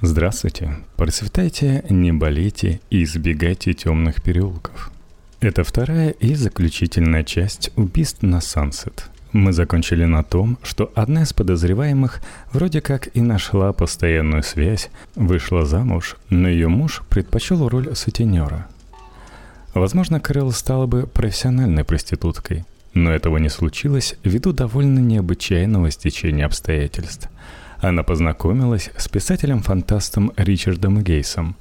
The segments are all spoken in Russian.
Здравствуйте, процветайте, не болейте и избегайте темных переулков. Это вторая и заключительная часть убийств на Сансет. Мы закончили на том, что одна из подозреваемых вроде как и нашла постоянную связь, вышла замуж, но ее муж предпочел роль сутенера. Возможно, Кэрол стала бы профессиональной проституткой, но этого не случилось ввиду довольно необычайного стечения обстоятельств – она познакомилась с писателем-фантастом Ричардом Гейсом.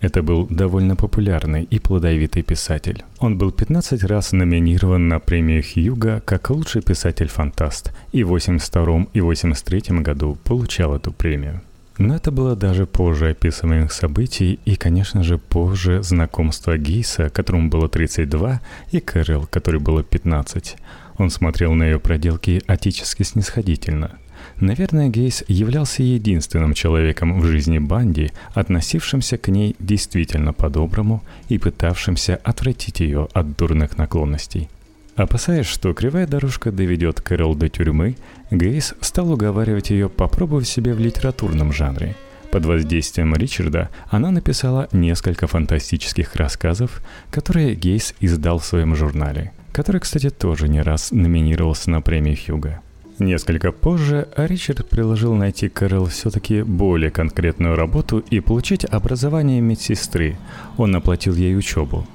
Это был довольно популярный и плодовитый писатель. Он был 15 раз номинирован на премию Хьюга как лучший писатель-фантаст и в 82 и 83 году получал эту премию. Но это было даже позже описываемых событий и, конечно же, позже знакомства Гейса, которому было 32, и Кэрол, которой было 15. Он смотрел на ее проделки отечески снисходительно – Наверное, Гейс являлся единственным человеком в жизни Банди, относившимся к ней действительно по-доброму и пытавшимся отвратить ее от дурных наклонностей. Опасаясь, что кривая дорожка доведет Кэрол до тюрьмы, Гейс стал уговаривать ее попробовать себя в литературном жанре. Под воздействием Ричарда она написала несколько фантастических рассказов, которые Гейс издал в своем журнале, который, кстати, тоже не раз номинировался на премию Хьюга. Несколько позже Ричард предложил найти Кэрол все-таки более конкретную работу и получить образование медсестры. Он оплатил ей учебу.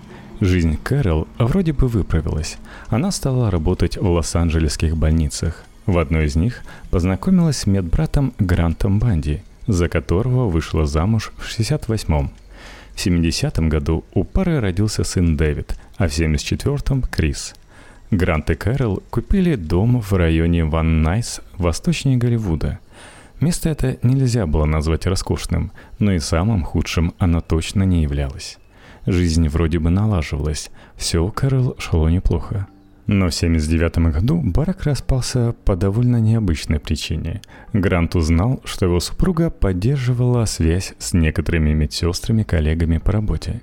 Жизнь Кэрол вроде бы выправилась. Она стала работать в Лос-Анджелесских больницах. В одной из них познакомилась с медбратом Грантом Банди, за которого вышла замуж в 68-м. В 70-м году у пары родился сын Дэвид, а в 74-м – Крис – Грант и Кэрол купили дом в районе Ван Найс, восточнее Голливуда. Место это нельзя было назвать роскошным, но и самым худшим оно точно не являлось. Жизнь вроде бы налаживалась, все у Кэрол шло неплохо. Но в 79 году брак распался по довольно необычной причине. Грант узнал, что его супруга поддерживала связь с некоторыми медсестрами-коллегами по работе.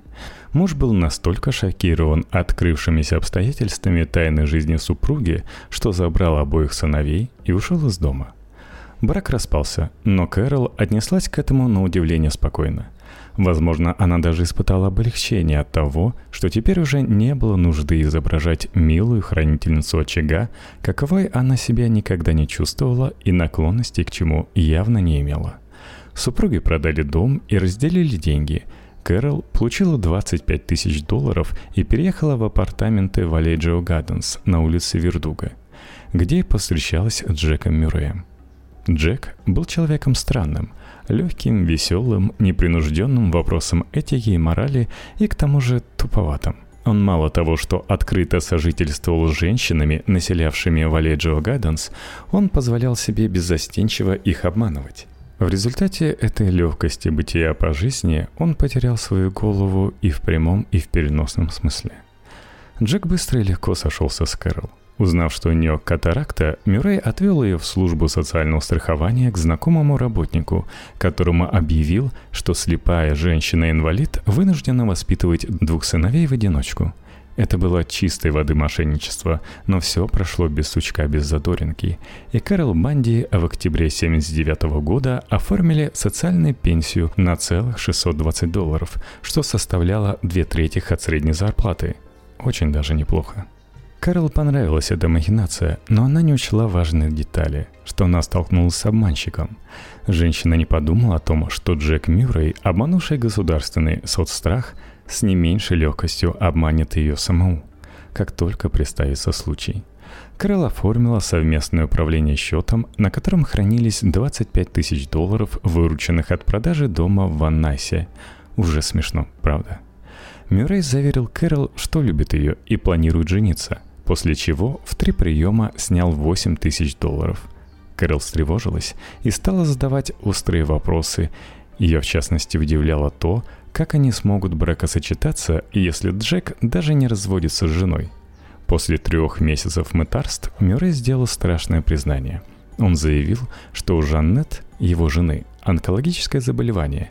Муж был настолько шокирован открывшимися обстоятельствами тайной жизни супруги, что забрал обоих сыновей и ушел из дома. Брак распался, но Кэрол отнеслась к этому на удивление спокойно. Возможно, она даже испытала облегчение от того, что теперь уже не было нужды изображать милую хранительницу очага, каковой она себя никогда не чувствовала и наклонности к чему явно не имела. Супруги продали дом и разделили деньги – Кэрол получила 25 тысяч долларов и переехала в апартаменты в Аледжио Гарденс на улице Вердуга, где повстречалась с Джеком Мюрреем. Джек был человеком странным, легким, веселым, непринужденным вопросом этики и морали и к тому же туповатым. Он мало того, что открыто сожительствовал с женщинами, населявшими Валеджио Гарденс, он позволял себе беззастенчиво их обманывать. В результате этой легкости бытия по жизни он потерял свою голову и в прямом, и в переносном смысле. Джек быстро и легко сошелся с Кэрол. Узнав, что у нее катаракта, Мюррей отвел ее в службу социального страхования к знакомому работнику, которому объявил, что слепая женщина-инвалид вынуждена воспитывать двух сыновей в одиночку – это было чистой воды мошенничество, но все прошло без сучка, без задоринки. И Кэрол Банди в октябре 1979 года оформили социальную пенсию на целых 620 долларов, что составляло две трети от средней зарплаты. Очень даже неплохо. Кэрол понравилась эта махинация, но она не учла важные детали, что она столкнулась с обманщиком. Женщина не подумала о том, что Джек Мюррей, обманувший государственный соцстрах, с не меньшей легкостью обманет ее саму, как только представится случай. Кэрол оформила совместное управление счетом, на котором хранились 25 тысяч долларов, вырученных от продажи дома в Ваннасе. Уже смешно, правда? Мюррей заверил Кэрол, что любит ее и планирует жениться, после чего в три приема снял 8 тысяч долларов. Кэрол встревожилась и стала задавать острые вопросы. Ее, в частности, удивляло то, как они смогут бракосочетаться, если Джек даже не разводится с женой? После трех месяцев мытарств Мюррей сделал страшное признание. Он заявил, что у Жаннет, его жены, онкологическое заболевание.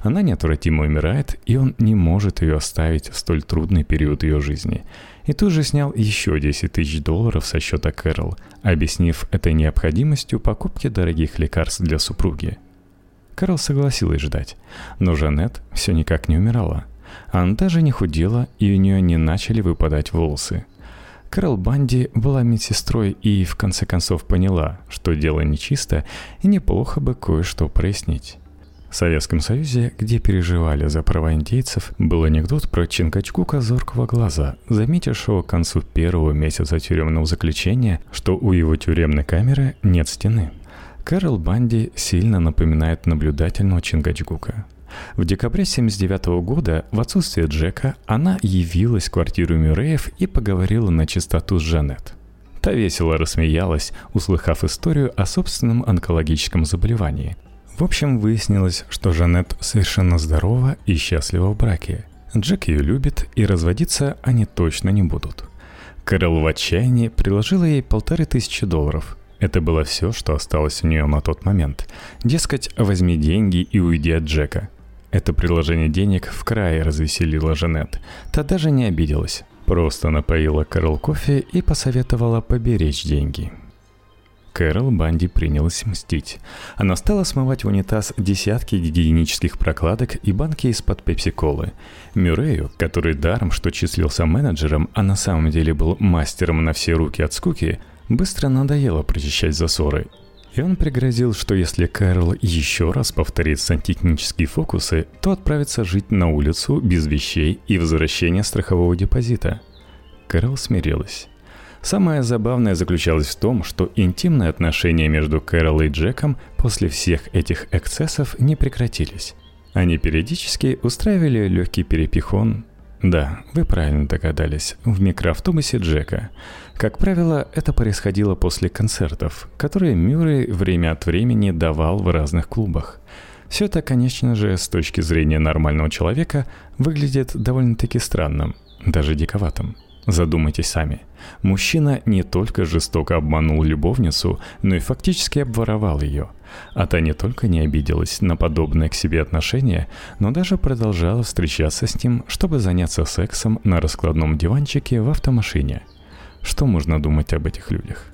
Она неотвратимо умирает, и он не может ее оставить в столь трудный период ее жизни. И тут же снял еще 10 тысяч долларов со счета Кэрол, объяснив это необходимостью покупки дорогих лекарств для супруги – Кэрол согласилась ждать. Но Жанет все никак не умирала. Она даже не худела, и у нее не начали выпадать волосы. Кэрол Банди была медсестрой и в конце концов поняла, что дело нечисто, и неплохо бы кое-что прояснить. В Советском Союзе, где переживали за права индейцев, был анекдот про Чинкачгука зоркого глаза, заметившего к концу первого месяца тюремного заключения, что у его тюремной камеры нет стены. Кэрол Банди сильно напоминает наблюдательного Чингачгука. В декабре 1979 года, в отсутствие Джека, она явилась в квартиру Мюрреев и поговорила на чистоту с Жанет. Та весело рассмеялась, услыхав историю о собственном онкологическом заболевании – в общем, выяснилось, что Жанет совершенно здорова и счастлива в браке. Джек ее любит, и разводиться они точно не будут. Кэрол в отчаянии приложила ей полторы тысячи долларов. Это было все, что осталось у нее на тот момент. Дескать, возьми деньги и уйди от Джека. Это предложение денег в крае развеселило Жанет. Та даже не обиделась. Просто напоила Кэрол кофе и посоветовала поберечь деньги. Кэрол Банди принялась мстить. Она стала смывать в унитаз десятки гигиенических прокладок и банки из-под пепси-колы. Мюррею, который даром, что числился менеджером, а на самом деле был мастером на все руки от скуки, быстро надоело прочищать засоры. И он пригрозил, что если Кэрол еще раз повторит сантехнические фокусы, то отправится жить на улицу без вещей и возвращения страхового депозита. Кэрол смирилась. Самое забавное заключалось в том, что интимные отношения между Кэрол и Джеком после всех этих эксцессов не прекратились. Они периодически устраивали легкий перепихон. Да, вы правильно догадались, в микроавтобусе Джека. Как правило, это происходило после концертов, которые Мюррей время от времени давал в разных клубах. Все это, конечно же, с точки зрения нормального человека, выглядит довольно-таки странным, даже диковатым. Задумайтесь сами. Мужчина не только жестоко обманул любовницу, но и фактически обворовал ее. А та не только не обиделась на подобное к себе отношение, но даже продолжала встречаться с ним, чтобы заняться сексом на раскладном диванчике в автомашине. Что можно думать об этих людях?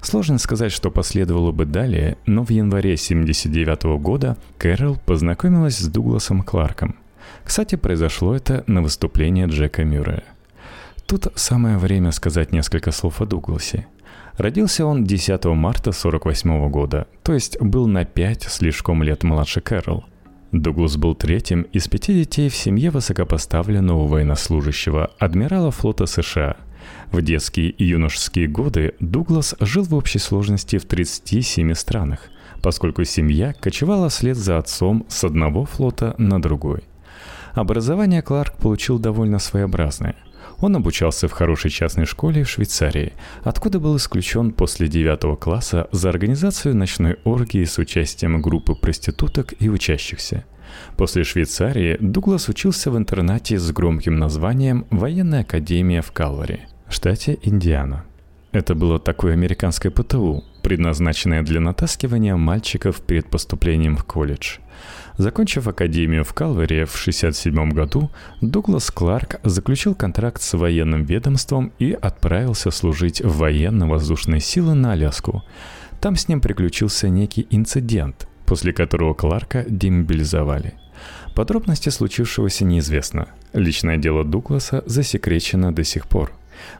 Сложно сказать, что последовало бы далее, но в январе 1979 года Кэрол познакомилась с Дугласом Кларком. Кстати, произошло это на выступлении Джека Мюррея. Тут самое время сказать несколько слов о Дугласе. Родился он 10 марта 1948 года, то есть был на 5 слишком лет младше Кэрол. Дуглас был третьим из пяти детей в семье высокопоставленного военнослужащего, адмирала флота США. В детские и юношеские годы Дуглас жил в общей сложности в 37 странах, поскольку семья кочевала вслед за отцом с одного флота на другой. Образование Кларк получил довольно своеобразное – он обучался в хорошей частной школе в Швейцарии, откуда был исключен после девятого класса за организацию ночной оргии с участием группы проституток и учащихся. После Швейцарии Дуглас учился в интернате с громким названием «Военная академия в Калвари», штате Индиана. Это было такое американское ПТУ, предназначенное для натаскивания мальчиков перед поступлением в колледж – Закончив академию в Калвере в 1967 году, Дуглас Кларк заключил контракт с военным ведомством и отправился служить в военно-воздушные силы на Аляску. Там с ним приключился некий инцидент, после которого Кларка демобилизовали. Подробности случившегося неизвестно. Личное дело Дугласа засекречено до сих пор.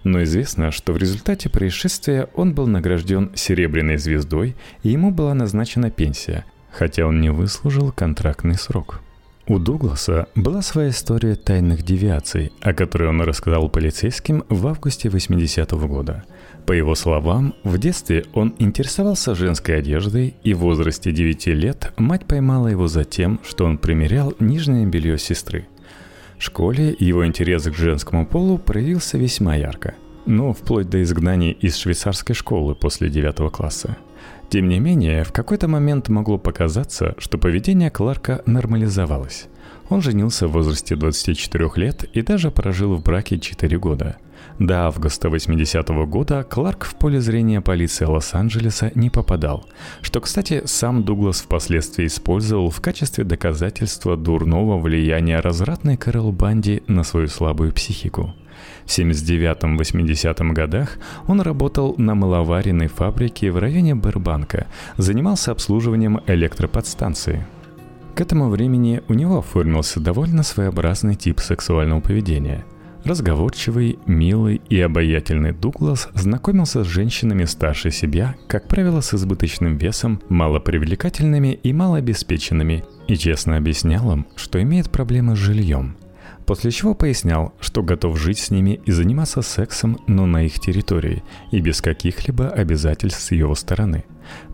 Но известно, что в результате происшествия он был награжден серебряной звездой и ему была назначена пенсия – хотя он не выслужил контрактный срок. У Дугласа была своя история тайных девиаций, о которой он рассказал полицейским в августе 80-го года. По его словам, в детстве он интересовался женской одеждой, и в возрасте 9 лет мать поймала его за тем, что он примерял нижнее белье сестры. Школе его интерес к женскому полу проявился весьма ярко, но вплоть до изгнания из швейцарской школы после 9 класса – тем не менее, в какой-то момент могло показаться, что поведение Кларка нормализовалось. Он женился в возрасте 24 лет и даже прожил в браке 4 года. До августа 80-го года Кларк в поле зрения полиции Лос-Анджелеса не попадал, что, кстати, сам Дуглас впоследствии использовал в качестве доказательства дурного влияния развратной Кэрол Банди на свою слабую психику – в 79-80 годах он работал на маловаренной фабрике в районе Бербанка, занимался обслуживанием электроподстанции. К этому времени у него оформился довольно своеобразный тип сексуального поведения. Разговорчивый, милый и обаятельный Дуглас знакомился с женщинами старше себя, как правило, с избыточным весом, малопривлекательными и малообеспеченными, и честно объяснял им, что имеет проблемы с жильем – После чего пояснял, что готов жить с ними и заниматься сексом, но на их территории и без каких-либо обязательств с его стороны.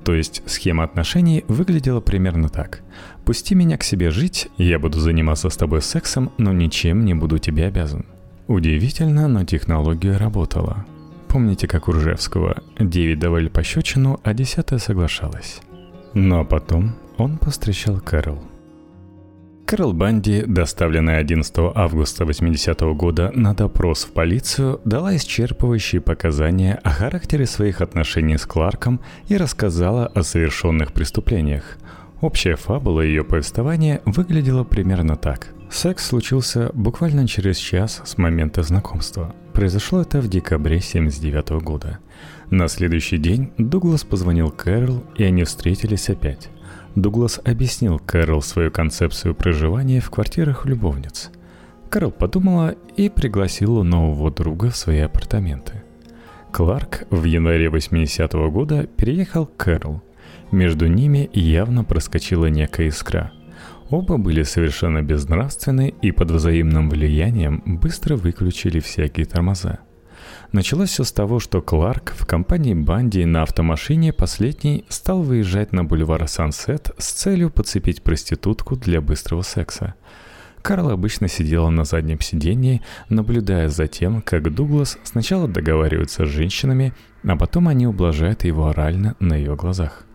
То есть схема отношений выглядела примерно так. «Пусти меня к себе жить, я буду заниматься с тобой сексом, но ничем не буду тебе обязан». Удивительно, но технология работала. Помните, как у Ржевского? Девять давали пощечину, а десятая соглашалась. А потом он постречал Кэрол – Кэрол Банди, доставленная 11 августа 80 -го года на допрос в полицию, дала исчерпывающие показания о характере своих отношений с Кларком и рассказала о совершенных преступлениях. Общая фабула ее повествования выглядела примерно так. Секс случился буквально через час с момента знакомства. Произошло это в декабре 79 -го года. На следующий день Дуглас позвонил Кэрол, и они встретились опять. Дуглас объяснил Кэрол свою концепцию проживания в квартирах любовниц. Кэрол подумала и пригласила нового друга в свои апартаменты. Кларк в январе 80-го года переехал к Кэрол. Между ними явно проскочила некая искра. Оба были совершенно безнравственны и под взаимным влиянием быстро выключили всякие тормоза – Началось все с того, что Кларк в компании Банди на автомашине последний стал выезжать на бульвар Сансет с целью подцепить проститутку для быстрого секса. Карл обычно сидела на заднем сиденье, наблюдая за тем, как Дуглас сначала договаривается с женщинами, а потом они ублажают его орально на ее глазах.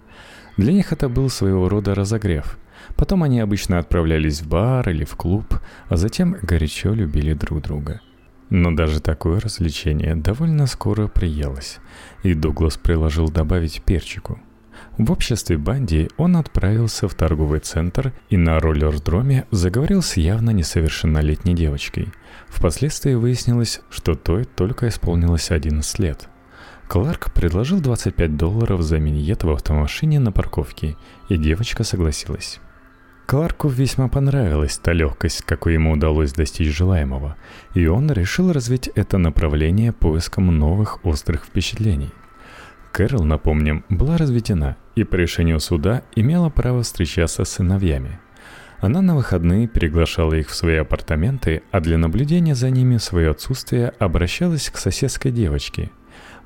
Для них это был своего рода разогрев. Потом они обычно отправлялись в бар или в клуб, а затем горячо любили друг друга – но даже такое развлечение довольно скоро приелось, и Дуглас приложил добавить перчику. В обществе Банди он отправился в торговый центр и на роллердроме заговорил с явно несовершеннолетней девочкой. Впоследствии выяснилось, что той только исполнилось 11 лет. Кларк предложил 25 долларов за миньет в автомашине на парковке, и девочка согласилась. Кларку весьма понравилась та легкость, какой ему удалось достичь желаемого, и он решил развить это направление поиском новых острых впечатлений. Кэрол, напомним, была разведена и по решению суда имела право встречаться с сыновьями. Она на выходные приглашала их в свои апартаменты, а для наблюдения за ними в свое отсутствие обращалась к соседской девочке.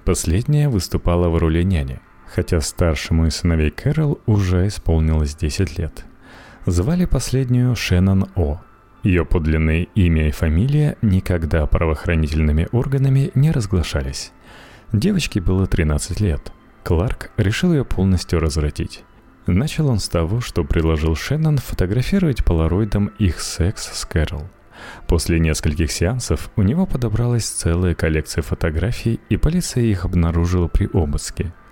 Последняя выступала в роли няни, хотя старшему из сыновей Кэрол уже исполнилось 10 лет – Звали последнюю Шеннон О. Ее подлинное имя и фамилия никогда правоохранительными органами не разглашались. Девочке было 13 лет. Кларк решил ее полностью развратить. Начал он с того, что предложил Шеннон фотографировать полароидом их секс с Кэрол. После нескольких сеансов у него подобралась целая коллекция фотографий, и полиция их обнаружила при обыске –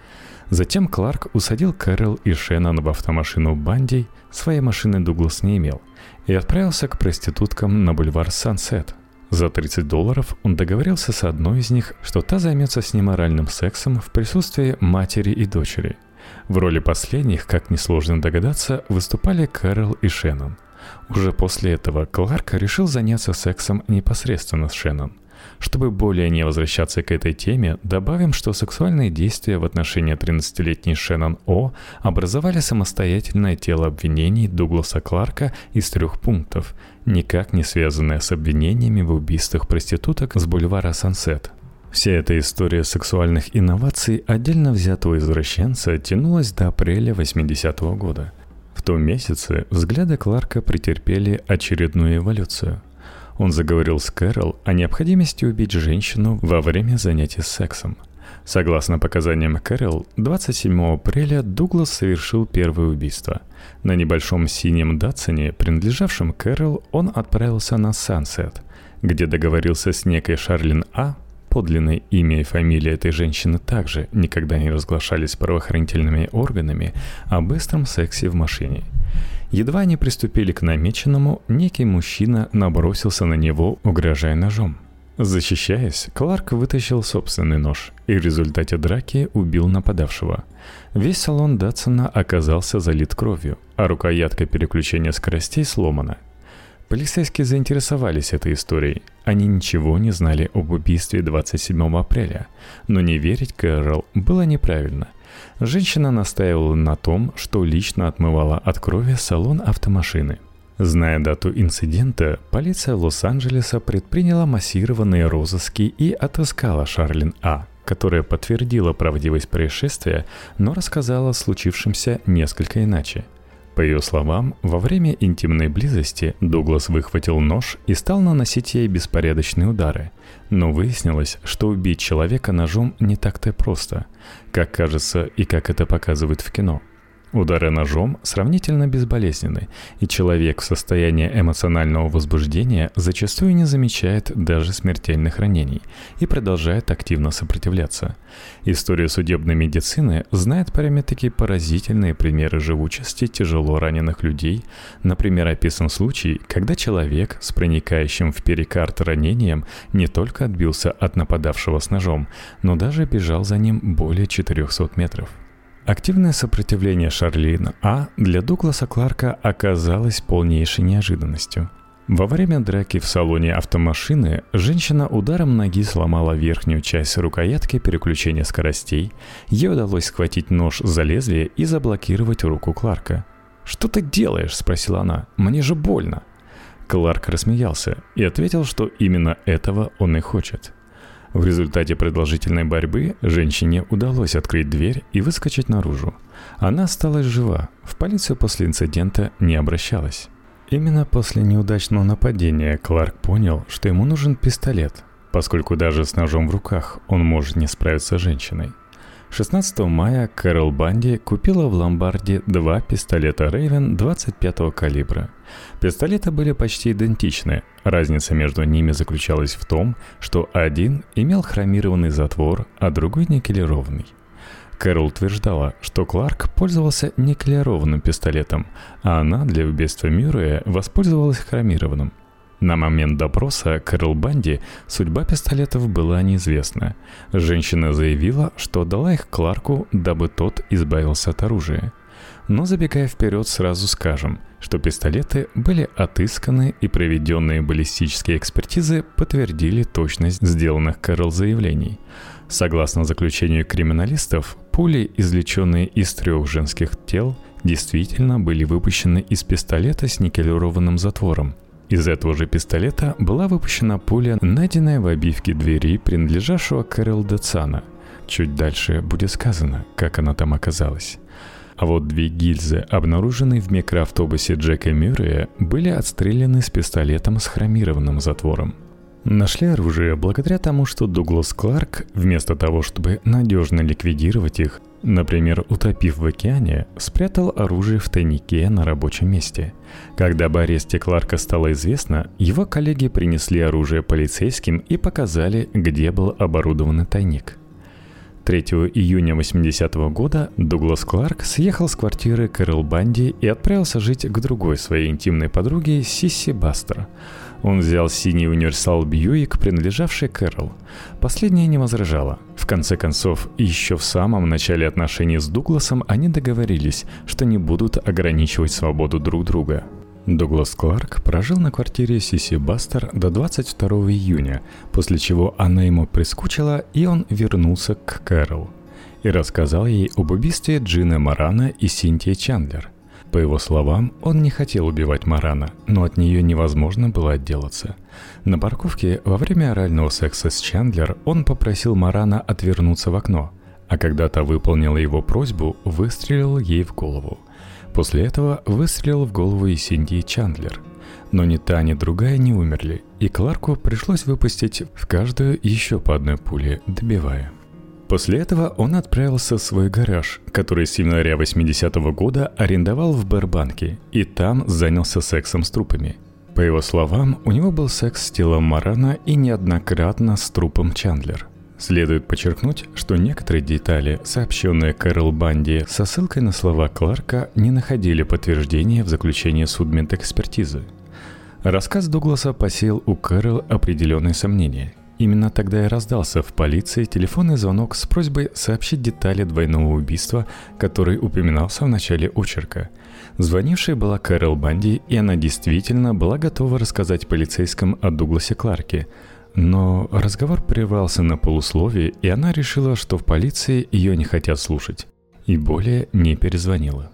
Затем Кларк усадил Кэрол и Шеннон в автомашину Банди, своей машины Дуглас не имел, и отправился к проституткам на бульвар Сансет. За 30 долларов он договорился с одной из них, что та займется с ним оральным сексом в присутствии матери и дочери. В роли последних, как несложно догадаться, выступали Кэрол и Шеннон. Уже после этого Кларк решил заняться сексом непосредственно с Шеннон. Чтобы более не возвращаться к этой теме, добавим, что сексуальные действия в отношении 13-летней Шеннон О образовали самостоятельное тело обвинений Дугласа Кларка из трех пунктов, никак не связанное с обвинениями в убийствах проституток с бульвара Сансет. Вся эта история сексуальных инноваций отдельно взятого извращенца тянулась до апреля 80-го года. В том месяце взгляды Кларка претерпели очередную эволюцию – он заговорил с Кэрол о необходимости убить женщину во время занятий сексом. Согласно показаниям Кэрол, 27 апреля Дуглас совершил первое убийство. На небольшом синем Датсоне, принадлежавшем Кэрол, он отправился на Сансет, где договорился с некой Шарлин А, подлинное имя и фамилия этой женщины также никогда не разглашались правоохранительными органами, о быстром сексе в машине – Едва они приступили к намеченному, некий мужчина набросился на него, угрожая ножом. Защищаясь, Кларк вытащил собственный нож и в результате драки убил нападавшего. Весь салон Датсона оказался залит кровью, а рукоятка переключения скоростей сломана. Полицейские заинтересовались этой историей. Они ничего не знали об убийстве 27 апреля, но не верить Кэрол было неправильно. Женщина настаивала на том, что лично отмывала от крови салон автомашины – Зная дату инцидента, полиция Лос-Анджелеса предприняла массированные розыски и отыскала Шарлин А., которая подтвердила правдивость происшествия, но рассказала о случившемся несколько иначе. По ее словам, во время интимной близости Дуглас выхватил нож и стал наносить ей беспорядочные удары. Но выяснилось, что убить человека ножом не так-то просто, как кажется и как это показывают в кино – Удары ножом сравнительно безболезненны, и человек в состоянии эмоционального возбуждения зачастую не замечает даже смертельных ранений и продолжает активно сопротивляться. История судебной медицины знает прямо-таки поразительные примеры живучести тяжело раненых людей. Например, описан случай, когда человек с проникающим в перикард ранением не только отбился от нападавшего с ножом, но даже бежал за ним более 400 метров. Активное сопротивление Шарлин А для Дугласа Кларка оказалось полнейшей неожиданностью. Во время драки в салоне автомашины женщина ударом ноги сломала верхнюю часть рукоятки переключения скоростей. Ей удалось схватить нож за лезвие и заблокировать руку Кларка. «Что ты делаешь?» – спросила она. «Мне же больно». Кларк рассмеялся и ответил, что именно этого он и хочет – в результате продолжительной борьбы женщине удалось открыть дверь и выскочить наружу. Она осталась жива, в полицию после инцидента не обращалась. Именно после неудачного нападения Кларк понял, что ему нужен пистолет, поскольку даже с ножом в руках он может не справиться с женщиной. 16 мая Кэрол Банди купила в ломбарде два пистолета Raven 25 калибра. Пистолеты были почти идентичны. Разница между ними заключалась в том, что один имел хромированный затвор, а другой никелированный. Кэрол утверждала, что Кларк пользовался никелированным пистолетом, а она для убийства Мюррея воспользовалась хромированным. На момент допроса Кэрол Банди судьба пистолетов была неизвестна. Женщина заявила, что дала их Кларку, дабы тот избавился от оружия. Но забегая вперед, сразу скажем, что пистолеты были отысканы и проведенные баллистические экспертизы подтвердили точность сделанных Кэрол заявлений. Согласно заключению криминалистов, пули, извлеченные из трех женских тел, действительно были выпущены из пистолета с никелированным затвором, из этого же пистолета была выпущена пуля, найденная в обивке двери, принадлежавшего Кэрол Децана. Чуть дальше будет сказано, как она там оказалась. А вот две гильзы, обнаруженные в микроавтобусе Джека Мюррея, были отстреляны с пистолетом с хромированным затвором. Нашли оружие благодаря тому, что Дуглас Кларк, вместо того, чтобы надежно ликвидировать их, Например, утопив в океане, спрятал оружие в тайнике на рабочем месте. Когда об аресте Кларка стало известно, его коллеги принесли оружие полицейским и показали, где был оборудован тайник. 3 июня 80 -го года Дуглас Кларк съехал с квартиры Кэрол Банди и отправился жить к другой своей интимной подруге Сисси Бастер – он взял синий универсал Бьюик, принадлежавший Кэрол. Последняя не возражала. Конце концов, еще в самом начале отношений с Дугласом они договорились, что не будут ограничивать свободу друг друга. Дуглас Кларк прожил на квартире Сиси Бастер до 22 июня, после чего она ему прискучила, и он вернулся к Кэрол и рассказал ей об убийстве Джины Марана и Синтии Чандлер – по его словам, он не хотел убивать Марана, но от нее невозможно было отделаться. На парковке во время орального секса с Чандлер он попросил Марана отвернуться в окно, а когда та выполнила его просьбу, выстрелил ей в голову. После этого выстрелил в голову и Синди Чандлер. Но ни та, ни другая не умерли, и Кларку пришлось выпустить в каждую еще по одной пуле, добивая. После этого он отправился в свой гараж, который с января 80-го года арендовал в Бербанке, и там занялся сексом с трупами. По его словам, у него был секс с телом Марана и неоднократно с трупом Чандлер. Следует подчеркнуть, что некоторые детали, сообщенные Кэрол Банди со ссылкой на слова Кларка, не находили подтверждения в заключении судмедэкспертизы. Рассказ Дугласа посеял у Кэрол определенные сомнения – именно тогда и раздался в полиции телефонный звонок с просьбой сообщить детали двойного убийства, который упоминался в начале очерка. Звонившей была Кэрол Банди, и она действительно была готова рассказать полицейским о Дугласе Кларке. Но разговор прервался на полусловие, и она решила, что в полиции ее не хотят слушать. И более не перезвонила.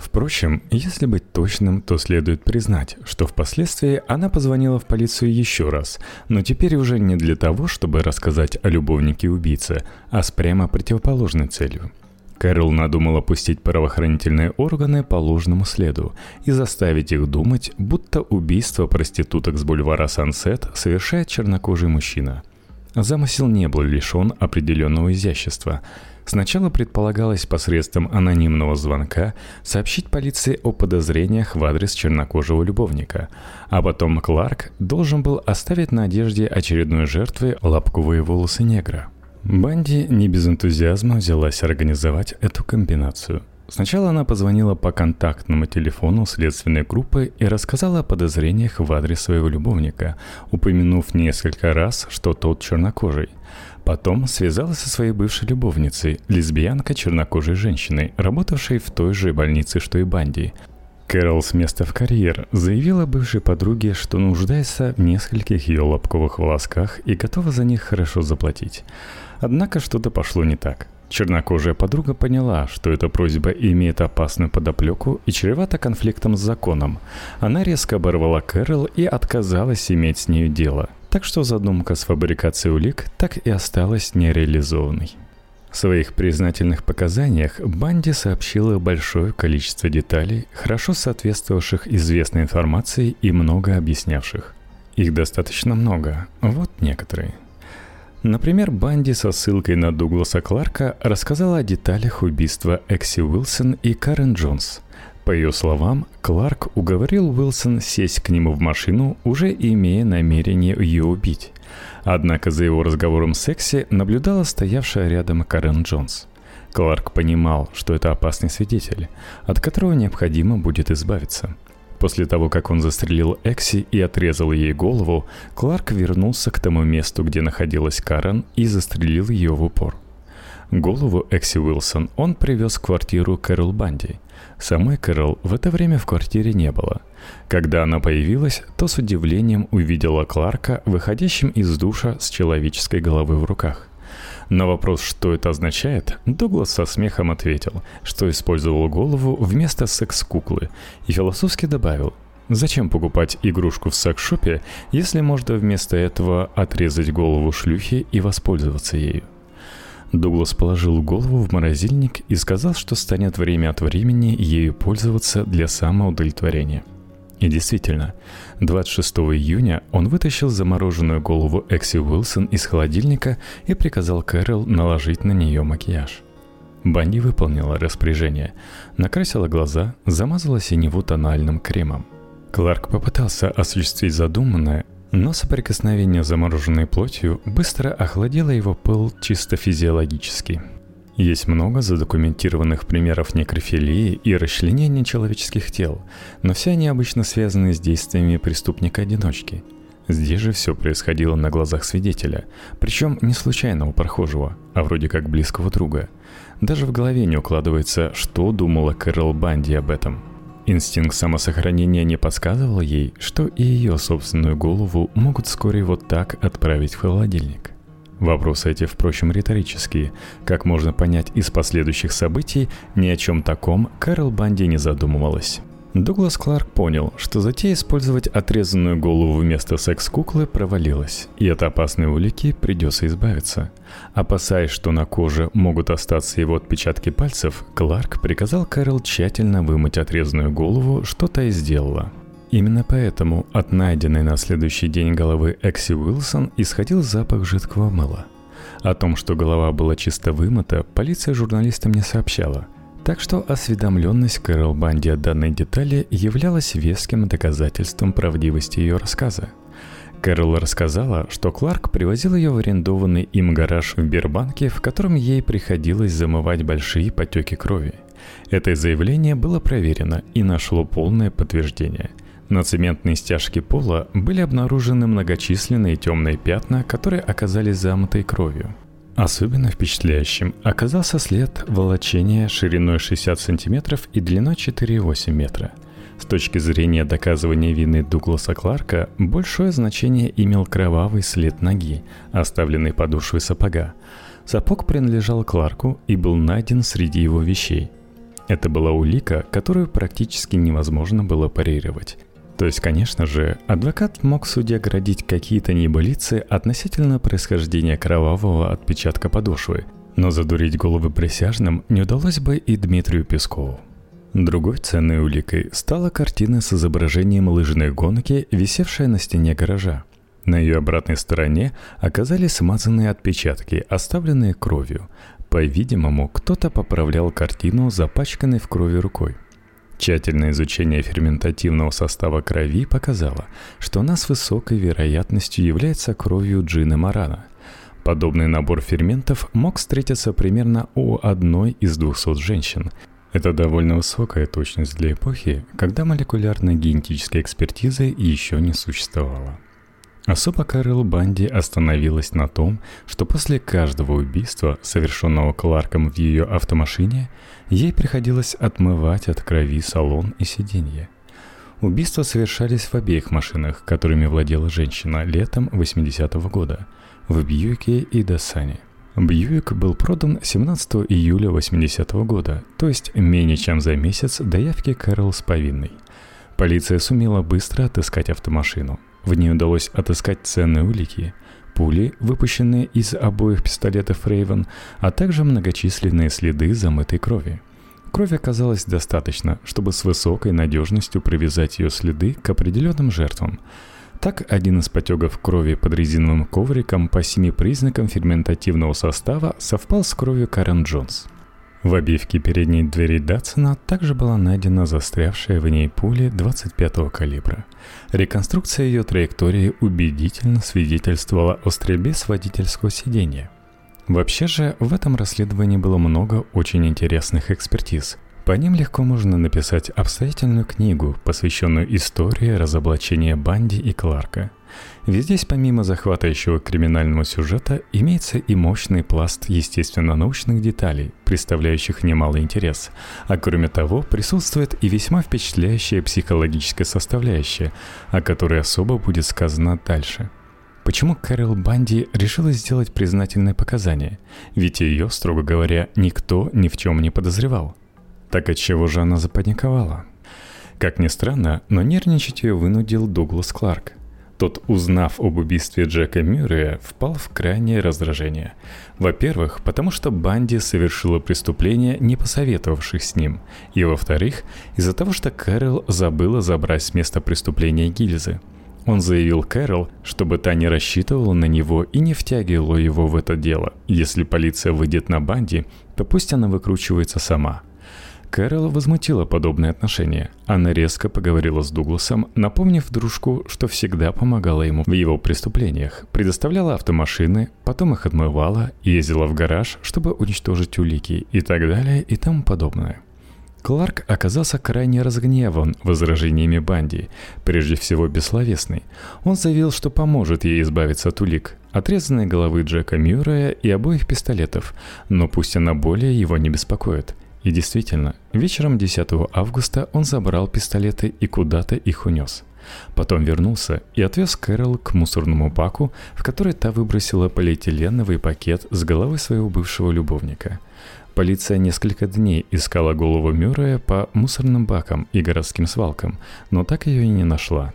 Впрочем, если быть точным, то следует признать, что впоследствии она позвонила в полицию еще раз, но теперь уже не для того, чтобы рассказать о любовнике убийце, а с прямо противоположной целью. Кэрол надумала пустить правоохранительные органы по ложному следу и заставить их думать, будто убийство проституток с бульвара Сансет совершает чернокожий мужчина. Замысел не был лишен определенного изящества – Сначала предполагалось посредством анонимного звонка сообщить полиции о подозрениях в адрес чернокожего любовника, а потом Кларк должен был оставить на одежде очередной жертвы лапковые волосы негра. Банди не без энтузиазма взялась организовать эту комбинацию. Сначала она позвонила по контактному телефону следственной группы и рассказала о подозрениях в адрес своего любовника, упомянув несколько раз, что тот чернокожий. Потом связалась со своей бывшей любовницей, лесбиянкой чернокожей женщиной, работавшей в той же больнице, что и Банди. Кэрол с места в карьер заявила бывшей подруге, что нуждается в нескольких ее лобковых волосках и готова за них хорошо заплатить. Однако что-то пошло не так. Чернокожая подруга поняла, что эта просьба имеет опасную подоплеку и чревата конфликтом с законом. Она резко оборвала Кэрол и отказалась иметь с нею дело – так что задумка с фабрикацией улик так и осталась нереализованной. В своих признательных показаниях Банди сообщила большое количество деталей, хорошо соответствовавших известной информации и много объяснявших. Их достаточно много, вот некоторые. Например, Банди со ссылкой на Дугласа Кларка рассказала о деталях убийства Экси Уилсон и Карен Джонс – по ее словам, Кларк уговорил Уилсон сесть к нему в машину, уже имея намерение ее убить. Однако за его разговором с Экси наблюдала стоявшая рядом Карен Джонс. Кларк понимал, что это опасный свидетель, от которого необходимо будет избавиться. После того, как он застрелил Экси и отрезал ей голову, Кларк вернулся к тому месту, где находилась Карен, и застрелил ее в упор. Голову Экси Уилсон он привез в квартиру Кэрол Банди – Самой Кэрол в это время в квартире не было. Когда она появилась, то с удивлением увидела Кларка, выходящим из душа с человеческой головой в руках. На вопрос, что это означает, Дуглас со смехом ответил, что использовал голову вместо секс-куклы, и философски добавил, Зачем покупать игрушку в секс-шопе, если можно вместо этого отрезать голову шлюхи и воспользоваться ею? Дуглас положил голову в морозильник и сказал, что станет время от времени ею пользоваться для самоудовлетворения. И действительно, 26 июня он вытащил замороженную голову Экси Уилсон из холодильника и приказал Кэрол наложить на нее макияж. Банди выполнила распоряжение, накрасила глаза, замазала синеву тональным кремом. Кларк попытался осуществить задуманное, но соприкосновение с замороженной плотью быстро охладило его пыл чисто физиологически. Есть много задокументированных примеров некрофилии и расчленения человеческих тел, но все они обычно связаны с действиями преступника-одиночки. Здесь же все происходило на глазах свидетеля, причем не случайного прохожего, а вроде как близкого друга. Даже в голове не укладывается, что думала Кэрол Банди об этом – Инстинкт самосохранения не подсказывал ей, что и ее собственную голову могут вскоре вот так отправить в холодильник. Вопросы эти, впрочем, риторические. Как можно понять из последующих событий, ни о чем таком Кэрол Банди не задумывалась. Дуглас Кларк понял, что затея использовать отрезанную голову вместо секс-куклы провалилась, и от опасной улики придется избавиться. Опасаясь, что на коже могут остаться его отпечатки пальцев, Кларк приказал Кэрол тщательно вымыть отрезанную голову, что та и сделала. Именно поэтому от найденной на следующий день головы Экси Уилсон исходил запах жидкого мыла. О том, что голова была чисто вымыта, полиция журналистам не сообщала – так что осведомленность Кэрол Банди о данной детали являлась веским доказательством правдивости ее рассказа. Кэрол рассказала, что Кларк привозил ее в арендованный им гараж в Бирбанке, в котором ей приходилось замывать большие потеки крови. Это заявление было проверено и нашло полное подтверждение. На цементной стяжке пола были обнаружены многочисленные темные пятна, которые оказались замытой кровью. Особенно впечатляющим оказался след волочения шириной 60 см и длиной 4,8 метра. С точки зрения доказывания вины Дугласа Кларка, большое значение имел кровавый след ноги, оставленный подошвой сапога. Сапог принадлежал Кларку и был найден среди его вещей. Это была улика, которую практически невозможно было парировать. То есть, конечно же, адвокат мог суде оградить какие-то небылицы относительно происхождения кровавого отпечатка подошвы, но задурить головы присяжным не удалось бы и Дмитрию Пескову. Другой ценной уликой стала картина с изображением лыжной гонки, висевшая на стене гаража. На ее обратной стороне оказались смазанные отпечатки, оставленные кровью. По-видимому, кто-то поправлял картину, запачканной в крови рукой – Тщательное изучение ферментативного состава крови показало, что она с высокой вероятностью является кровью Джина Марана. Подобный набор ферментов мог встретиться примерно у одной из 200 женщин. Это довольно высокая точность для эпохи, когда молекулярной генетической экспертизы еще не существовало. Особо Карл Банди остановилась на том, что после каждого убийства, совершенного Кларком в ее автомашине, ей приходилось отмывать от крови салон и сиденье. Убийства совершались в обеих машинах, которыми владела женщина летом 80-го года, в Бьюике и Досане. Бьюик был продан 17 июля 80-го года, то есть менее чем за месяц до явки Кэрол с повинной. Полиция сумела быстро отыскать автомашину – в ней удалось отыскать ценные улики, пули, выпущенные из обоих пистолетов Рейвен, а также многочисленные следы замытой крови. Крови оказалось достаточно, чтобы с высокой надежностью привязать ее следы к определенным жертвам. Так, один из потеков крови под резиновым ковриком по семи признакам ферментативного состава совпал с кровью Карен Джонс – в обивке передней двери Датсона также была найдена застрявшая в ней пуля 25-го калибра. Реконструкция ее траектории убедительно свидетельствовала о стрельбе с водительского сидения. Вообще же в этом расследовании было много очень интересных экспертиз. По ним легко можно написать обстоятельную книгу, посвященную истории разоблачения Банди и Кларка – ведь здесь помимо захватывающего криминального сюжета имеется и мощный пласт естественно-научных деталей, представляющих немалый интерес. А кроме того, присутствует и весьма впечатляющая психологическая составляющая, о которой особо будет сказано дальше. Почему Кэрол Банди решила сделать признательное показание? Ведь ее, строго говоря, никто ни в чем не подозревал. Так от чего же она запаниковала? Как ни странно, но нервничать ее вынудил Дуглас Кларк – тот, узнав об убийстве Джека Мюррея, впал в крайнее раздражение. Во-первых, потому что Банди совершила преступление, не посоветовавшись с ним. И во-вторых, из-за того, что Кэрол забыла забрать с места преступления гильзы. Он заявил Кэрол, чтобы та не рассчитывала на него и не втягивала его в это дело. Если полиция выйдет на Банди, то пусть она выкручивается сама – Кэрол возмутила подобное отношение. Она резко поговорила с Дугласом, напомнив дружку, что всегда помогала ему в его преступлениях, предоставляла автомашины, потом их отмывала, ездила в гараж, чтобы уничтожить улики и так далее и тому подобное. Кларк оказался крайне разгневан возражениями Банди, прежде всего бессловесный. Он заявил, что поможет ей избавиться от улик, отрезанной головы Джека Мюррея и обоих пистолетов, но пусть она более его не беспокоит – и действительно, вечером 10 августа он забрал пистолеты и куда-то их унес. Потом вернулся и отвез Кэрол к мусорному баку, в который та выбросила полиэтиленовый пакет с головой своего бывшего любовника. Полиция несколько дней искала голову Мюррея по мусорным бакам и городским свалкам, но так ее и не нашла.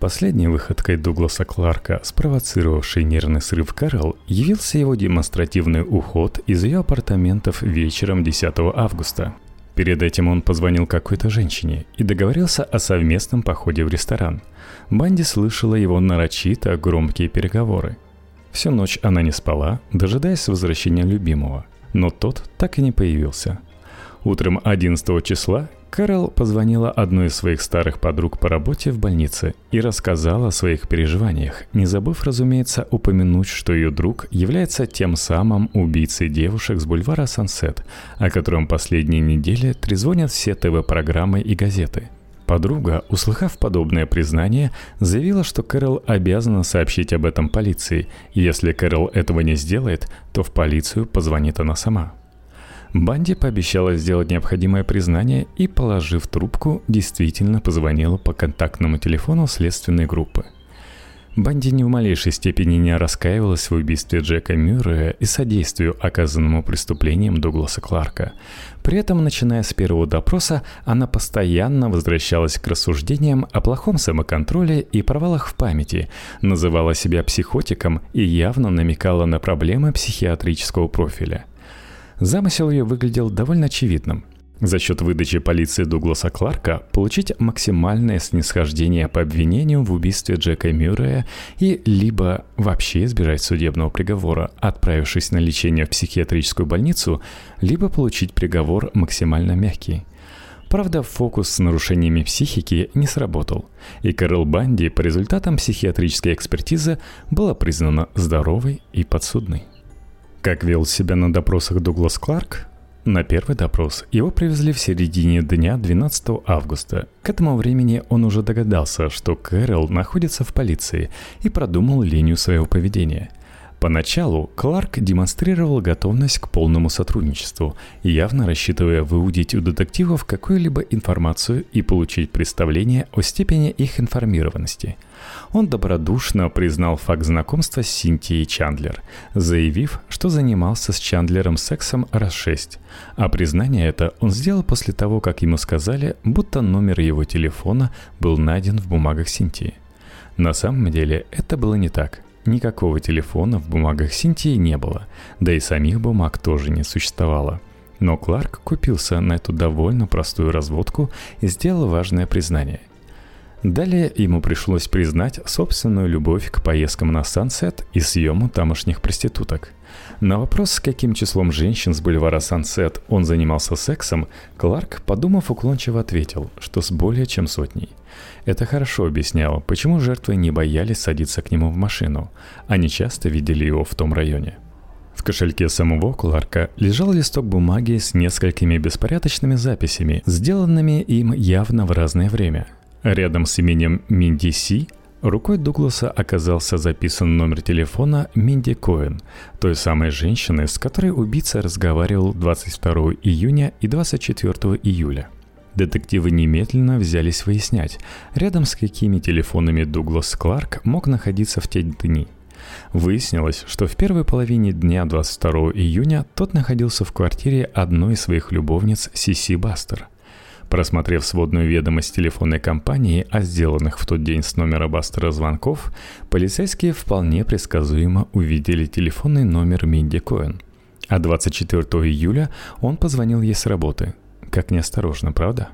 Последней выходкой Дугласа Кларка, спровоцировавшей нервный срыв Кэрол, явился его демонстративный уход из ее апартаментов вечером 10 августа. Перед этим он позвонил какой-то женщине и договорился о совместном походе в ресторан. Банди слышала его нарочито громкие переговоры. Всю ночь она не спала, дожидаясь возвращения любимого, но тот так и не появился. Утром 11 числа Кэрол позвонила одной из своих старых подруг по работе в больнице и рассказала о своих переживаниях, не забыв, разумеется, упомянуть, что ее друг является тем самым убийцей девушек с бульвара Сансет, о котором последние недели трезвонят все ТВ-программы и газеты. подруга, услыхав подобное признание, заявила, что Кэрол обязана сообщить об этом полиции, если Кэрол этого не сделает, то в полицию позвонит она сама. Банди пообещала сделать необходимое признание и, положив трубку, действительно позвонила по контактному телефону следственной группы – Банди ни в малейшей степени не раскаивалась в убийстве Джека Мюррея и содействию оказанному преступлением Дугласа Кларка. При этом, начиная с первого допроса, она постоянно возвращалась к рассуждениям о плохом самоконтроле и провалах в памяти, называла себя психотиком и явно намекала на проблемы психиатрического профиля. Замысел ее выглядел довольно очевидным – за счет выдачи полиции Дугласа Кларка получить максимальное снисхождение по обвинению в убийстве Джека Мюррея и либо вообще избежать судебного приговора, отправившись на лечение в психиатрическую больницу, либо получить приговор максимально мягкий. Правда, фокус с нарушениями психики не сработал, и Кэрол Банди по результатам психиатрической экспертизы была признана здоровой и подсудной. Как вел себя на допросах Дуглас Кларк, на первый допрос его привезли в середине дня 12 августа. К этому времени он уже догадался, что Кэрол находится в полиции и продумал линию своего поведения – Поначалу Кларк демонстрировал готовность к полному сотрудничеству, явно рассчитывая выудить у детективов какую-либо информацию и получить представление о степени их информированности. Он добродушно признал факт знакомства с Синтией Чандлер, заявив, что занимался с Чандлером сексом раз шесть. А признание это он сделал после того, как ему сказали, будто номер его телефона был найден в бумагах Синтии. На самом деле это было не так – Никакого телефона в бумагах Синтии не было, да и самих бумаг тоже не существовало. Но Кларк купился на эту довольно простую разводку и сделал важное признание. Далее ему пришлось признать собственную любовь к поездкам на Сансет и съему тамошних проституток. На вопрос, с каким числом женщин с бульвара Сансет он занимался сексом, Кларк, подумав уклончиво, ответил, что с более чем сотней. Это хорошо объясняло, почему жертвы не боялись садиться к нему в машину. Они часто видели его в том районе. В кошельке самого Кларка лежал листок бумаги с несколькими беспорядочными записями, сделанными им явно в разное время. Рядом с именем Минди Си рукой Дугласа оказался записан номер телефона Минди Коэн, той самой женщины, с которой убийца разговаривал 22 июня и 24 июля – Детективы немедленно взялись выяснять, рядом с какими телефонами Дуглас Кларк мог находиться в те дни. Выяснилось, что в первой половине дня 22 июня тот находился в квартире одной из своих любовниц Сиси Бастер. Просмотрев сводную ведомость телефонной компании о сделанных в тот день с номера Бастера звонков, полицейские вполне предсказуемо увидели телефонный номер Минди Коэн. А 24 июля он позвонил ей с работы – как неосторожно, правда?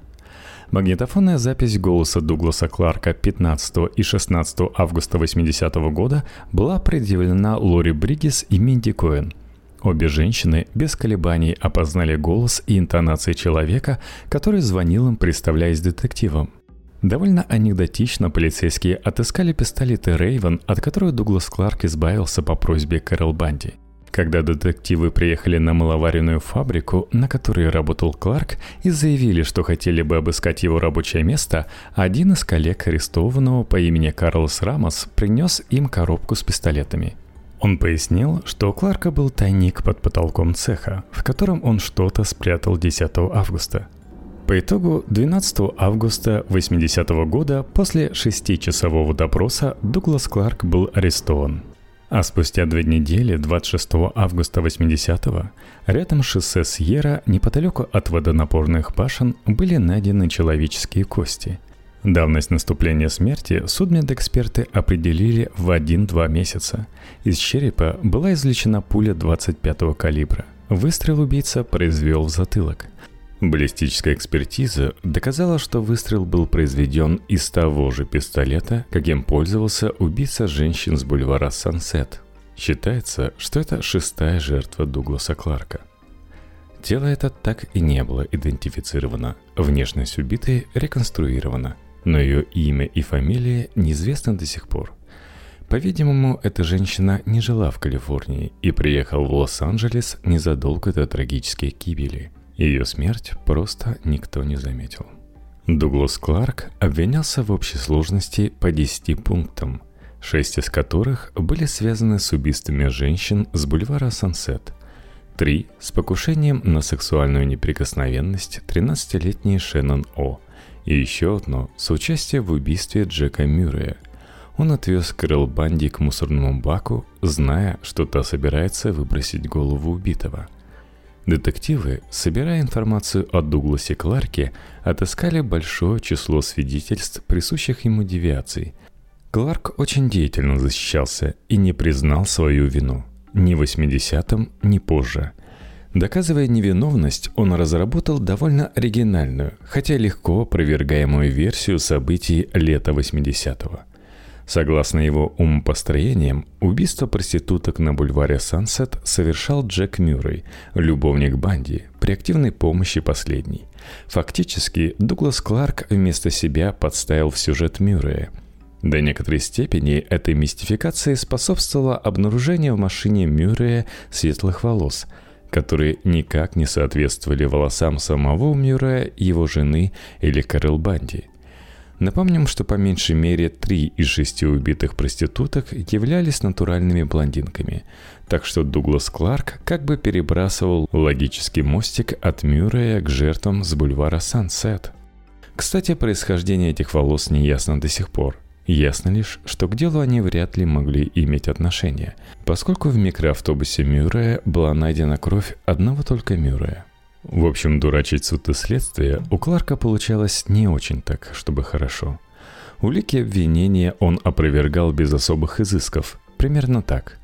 Магнитофонная запись голоса Дугласа Кларка 15 и 16 августа 80 -го года была предъявлена Лори Бригис и Минди Коэн. Обе женщины без колебаний опознали голос и интонации человека, который звонил им, представляясь детективом. Довольно анекдотично полицейские отыскали пистолеты Рейвен, от которых Дуглас Кларк избавился по просьбе Кэрол Банди – когда детективы приехали на маловаренную фабрику, на которой работал Кларк, и заявили, что хотели бы обыскать его рабочее место, один из коллег арестованного по имени Карлос Рамос принес им коробку с пистолетами. Он пояснил, что у Кларка был тайник под потолком цеха, в котором он что-то спрятал 10 августа. По итогу 12 августа 80 -го года после шестичасового допроса Дуглас Кларк был арестован. А спустя две недели, 26 августа 80-го, рядом с шоссе Сьерра, неподалеку от водонапорных башен, были найдены человеческие кости. Давность наступления смерти судмедэксперты определили в 1-2 месяца. Из черепа была извлечена пуля 25-го калибра. Выстрел убийца произвел в затылок – Баллистическая экспертиза доказала, что выстрел был произведен из того же пистолета, каким пользовался убийца женщин с бульвара Сансет. Считается, что это шестая жертва Дугласа Кларка. Тело это так и не было идентифицировано, внешность убитой реконструирована, но ее имя и фамилия неизвестны до сих пор. По-видимому, эта женщина не жила в Калифорнии и приехала в Лос-Анджелес незадолго до трагической гибели – ее смерть просто никто не заметил. Дуглас Кларк обвинялся в общей сложности по 10 пунктам, шесть из которых были связаны с убийствами женщин с бульвара Сансет, три – с покушением на сексуальную неприкосновенность 13-летней Шеннон О, и еще одно – с участием в убийстве Джека Мюррея. Он отвез Кэрол Банди к мусорному баку, зная, что та собирается выбросить голову убитого – Детективы, собирая информацию о Дугласе Кларке, отыскали большое число свидетельств, присущих ему девиаций. Кларк очень деятельно защищался и не признал свою вину. Ни в 80-м, ни позже. Доказывая невиновность, он разработал довольно оригинальную, хотя легко опровергаемую версию событий лета 80-го – Согласно его умопостроениям, убийство проституток на бульваре Сансет совершал Джек Мюррей, любовник Банди, при активной помощи последней. Фактически, Дуглас Кларк вместо себя подставил в сюжет Мюррея. До некоторой степени этой мистификации способствовало обнаружение в машине Мюррея светлых волос, которые никак не соответствовали волосам самого Мюррея, его жены или Карел Банди – Напомним, что по меньшей мере три из шести убитых проституток являлись натуральными блондинками, так что Дуглас Кларк как бы перебрасывал логический мостик от Мюррея к жертвам с бульвара Сансет. Кстати, происхождение этих волос не ясно до сих пор. Ясно лишь, что к делу они вряд ли могли иметь отношение, поскольку в микроавтобусе Мюррея была найдена кровь одного только Мюррея. В общем, дурачить суд и следствие у Кларка получалось не очень так, чтобы хорошо. Улики обвинения он опровергал без особых изысков, примерно так.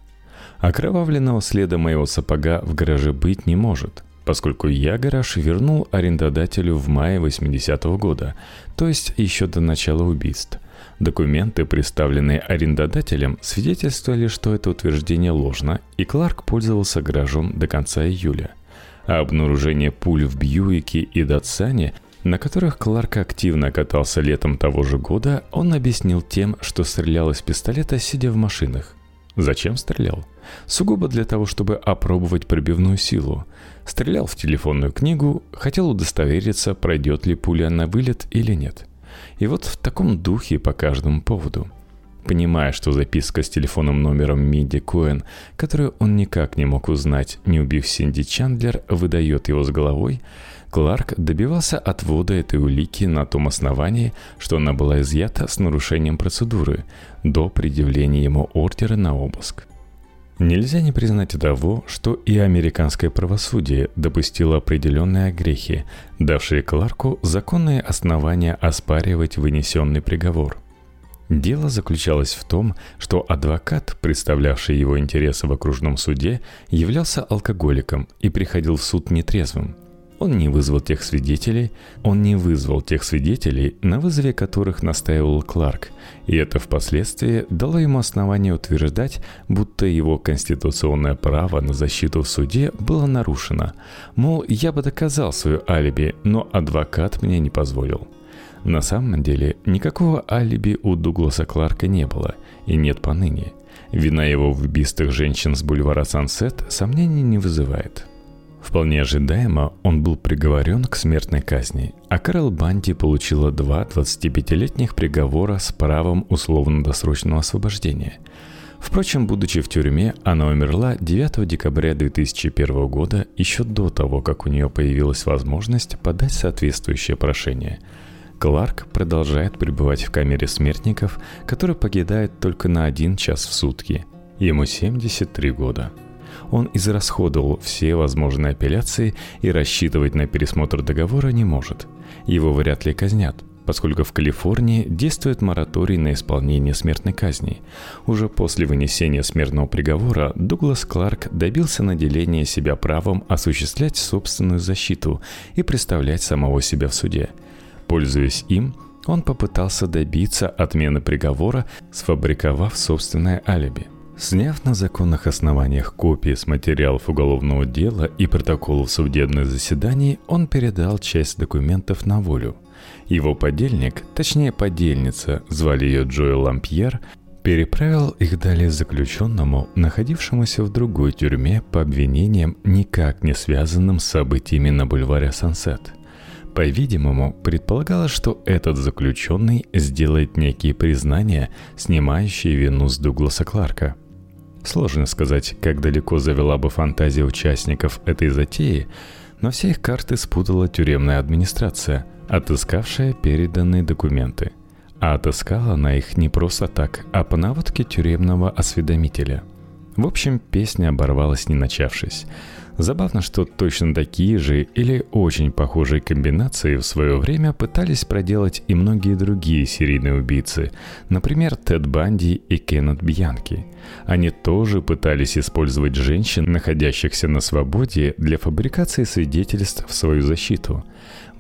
Окровавленного следа моего сапога в гараже быть не может, поскольку я гараж вернул арендодателю в мае 80-го года, то есть еще до начала убийств. Документы, представленные арендодателем, свидетельствовали, что это утверждение ложно, и Кларк пользовался гаражом до конца июля – а обнаружение пуль в Бьюике и Датсане, на которых Кларк активно катался летом того же года, он объяснил тем, что стрелял из пистолета, сидя в машинах. Зачем стрелял? Сугубо для того, чтобы опробовать пробивную силу. Стрелял в телефонную книгу, хотел удостовериться, пройдет ли пуля на вылет или нет. И вот в таком духе по каждому поводу – Понимая, что записка с телефонным номером Миди Коэн, которую он никак не мог узнать, не убив Синди Чандлер, выдает его с головой, Кларк добивался отвода этой улики на том основании, что она была изъята с нарушением процедуры до предъявления ему ордера на обыск. Нельзя не признать того, что и американское правосудие допустило определенные грехи, давшие Кларку законные основания оспаривать вынесенный приговор. Дело заключалось в том, что адвокат, представлявший его интересы в окружном суде, являлся алкоголиком и приходил в суд нетрезвым. Он не вызвал тех свидетелей, он не вызвал тех свидетелей, на вызове которых настаивал Кларк, и это впоследствии дало ему основание утверждать, будто его конституционное право на защиту в суде было нарушено. Мол, я бы доказал свое алиби, но адвокат мне не позволил. На самом деле, никакого алиби у Дугласа Кларка не было, и нет поныне. Вина его в убийствах женщин с бульвара Сансет сомнений не вызывает. Вполне ожидаемо он был приговорен к смертной казни, а Карл Банди получила два 25-летних приговора с правом условно-досрочного освобождения. Впрочем, будучи в тюрьме, она умерла 9 декабря 2001 года, еще до того, как у нее появилась возможность подать соответствующее прошение – Кларк продолжает пребывать в камере смертников, который покидает только на один час в сутки. Ему 73 года. Он израсходовал все возможные апелляции и рассчитывать на пересмотр договора не может. Его вряд ли казнят, поскольку в Калифорнии действует мораторий на исполнение смертной казни. Уже после вынесения смертного приговора Дуглас Кларк добился наделения себя правом осуществлять собственную защиту и представлять самого себя в суде – Пользуясь им, он попытался добиться отмены приговора, сфабриковав собственное алиби. Сняв на законных основаниях копии с материалов уголовного дела и протоколов судебных заседаний, он передал часть документов на волю. Его подельник, точнее подельница, звали ее Джоэл Лампьер, переправил их далее заключенному, находившемуся в другой тюрьме по обвинениям, никак не связанным с событиями на бульваре Сансет – По-видимому, предполагалось, что этот заключенный сделает некие признания, снимающие вину с Дугласа Кларка. Сложно сказать, как далеко завела бы фантазия участников этой затеи, но все их карты спутала тюремная администрация, отыскавшая переданные документы. А отыскала она их не просто так, а по наводке тюремного осведомителя. В общем, песня оборвалась не начавшись – Забавно, что точно такие же или очень похожие комбинации в свое время пытались проделать и многие другие серийные убийцы, например, Тед Банди и Кеннет Бьянки. Они тоже пытались использовать женщин, находящихся на свободе, для фабрикации свидетельств в свою защиту.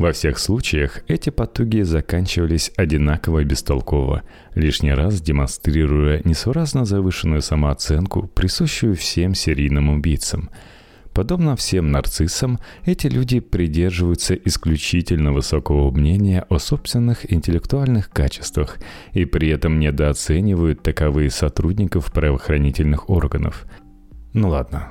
Во всех случаях эти потуги заканчивались одинаково бестолково, лишний раз демонстрируя несуразно завышенную самооценку, присущую всем серийным убийцам – Подобно всем нарциссам, эти люди придерживаются исключительно высокого мнения о собственных интеллектуальных качествах и при этом недооценивают таковые сотрудников правоохранительных органов. Ну ладно.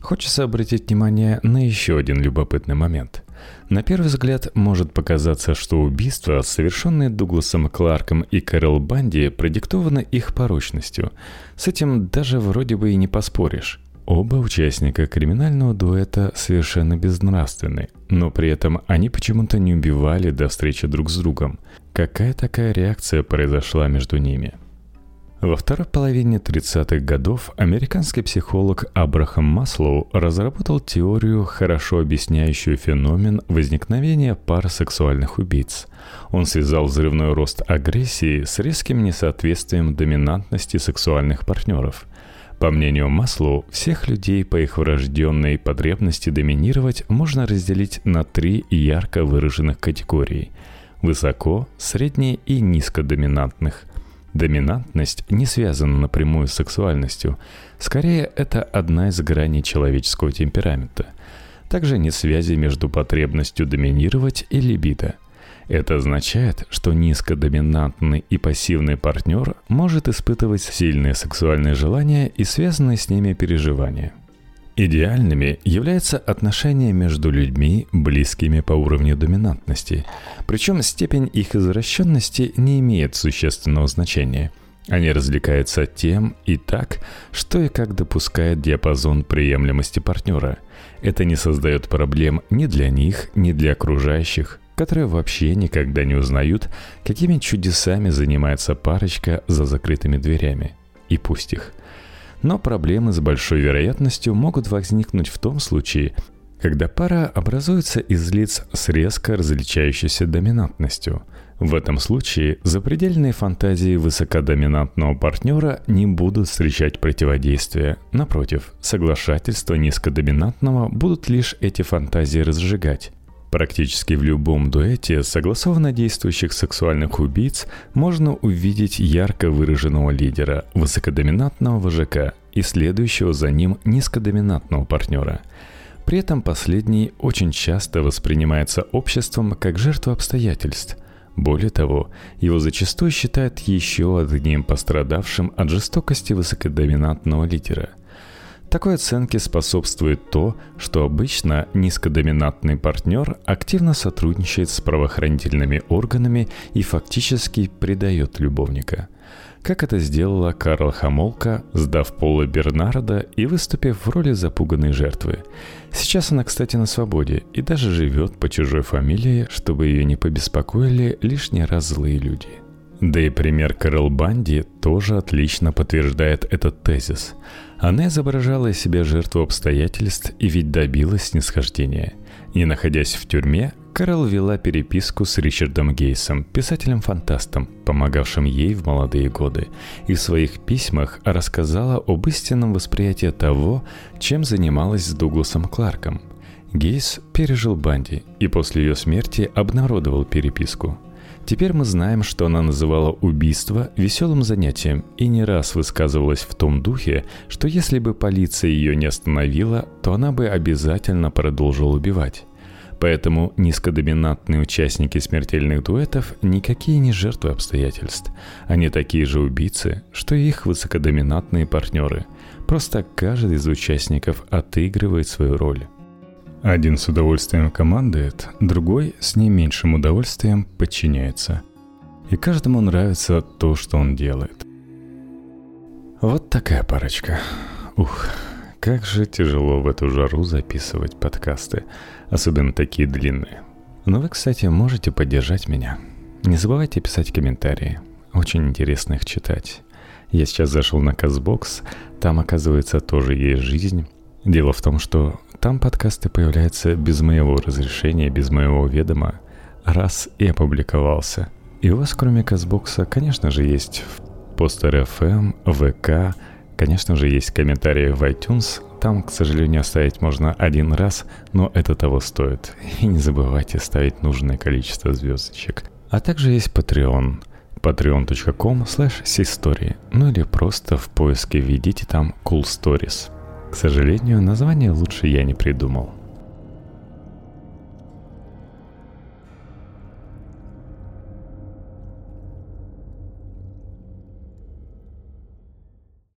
Хочется обратить внимание на еще один любопытный момент. На первый взгляд может показаться, что убийства, совершенные Дугласом Кларком и Кэрол Банди, продиктованы их порочностью. С этим даже вроде бы и не поспоришь. Оба участника криминального дуэта совершенно безнравственны, но при этом они почему-то не убивали до встречи друг с другом. Какая такая реакция произошла между ними? Во второй половине 30-х годов американский психолог Абрахам Маслоу разработал теорию, хорошо объясняющую феномен возникновения пар сексуальных убийц. Он связал взрывной рост агрессии с резким несоответствием доминантности сексуальных партнеров – по мнению Маслоу, всех людей по их врожденной потребности доминировать можно разделить на три ярко выраженных категории – высоко, средне и низкодоминантных. Доминантность не связана напрямую с сексуальностью, скорее это одна из граней человеческого темперамента. Также нет связи между потребностью доминировать и либидо – это означает, что низкодоминантный и пассивный партнер может испытывать сильные сексуальные желания и связанные с ними переживания. Идеальными являются отношения между людьми, близкими по уровню доминантности. Причем степень их извращенности не имеет существенного значения. Они развлекаются тем и так, что и как допускает диапазон приемлемости партнера. Это не создает проблем ни для них, ни для окружающих, которые вообще никогда не узнают, какими чудесами занимается парочка за закрытыми дверями. И пусть их. Но проблемы с большой вероятностью могут возникнуть в том случае, когда пара образуется из лиц с резко различающейся доминантностью. В этом случае запредельные фантазии высокодоминантного партнера не будут встречать противодействия. Напротив, соглашательства низкодоминантного будут лишь эти фантазии разжигать. Практически в любом дуэте согласованно действующих сексуальных убийц можно увидеть ярко выраженного лидера, высокодоминантного вожака и следующего за ним низкодоминантного партнера. При этом последний очень часто воспринимается обществом как жертва обстоятельств. Более того, его зачастую считают еще одним пострадавшим от жестокости высокодоминантного лидера – такой оценке способствует то, что обычно низкодоминантный партнер активно сотрудничает с правоохранительными органами и фактически предает любовника. Как это сделала Карл Хамолка, сдав Пола Бернарда и выступив в роли запуганной жертвы. Сейчас она, кстати, на свободе и даже живет по чужой фамилии, чтобы ее не побеспокоили лишний раз злые люди. Да и пример Кэрол Банди тоже отлично подтверждает этот тезис – она изображала из себя жертву обстоятельств и ведь добилась снисхождения. Не находясь в тюрьме, Карл вела переписку с Ричардом Гейсом, писателем-фантастом, помогавшим ей в молодые годы, и в своих письмах рассказала об истинном восприятии того, чем занималась с Дугласом Кларком. Гейс пережил Банди и после ее смерти обнародовал переписку – Теперь мы знаем, что она называла убийство веселым занятием и не раз высказывалась в том духе, что если бы полиция ее не остановила, то она бы обязательно продолжила убивать. Поэтому низкодоминантные участники смертельных дуэтов никакие не жертвы обстоятельств. Они такие же убийцы, что и их высокодоминантные партнеры. Просто каждый из участников отыгрывает свою роль. Один с удовольствием командует, другой с не меньшим удовольствием подчиняется. И каждому нравится то, что он делает. Вот такая парочка. Ух, как же тяжело в эту жару записывать подкасты, особенно такие длинные. Но вы, кстати, можете поддержать меня. Не забывайте писать комментарии. Очень интересно их читать. Я сейчас зашел на Казбокс, там, оказывается, тоже есть жизнь. Дело в том, что там подкасты появляются без моего разрешения, без моего ведома, раз и опубликовался. И у вас, кроме Казбокса, конечно же, есть Постер FM, ВК, конечно же, есть комментарии в iTunes. Там, к сожалению, оставить можно один раз, но это того стоит. И не забывайте ставить нужное количество звездочек. А также есть Patreon – patreon.com slash ну или просто в поиске введите там Cool Stories. К сожалению, название лучше я не придумал.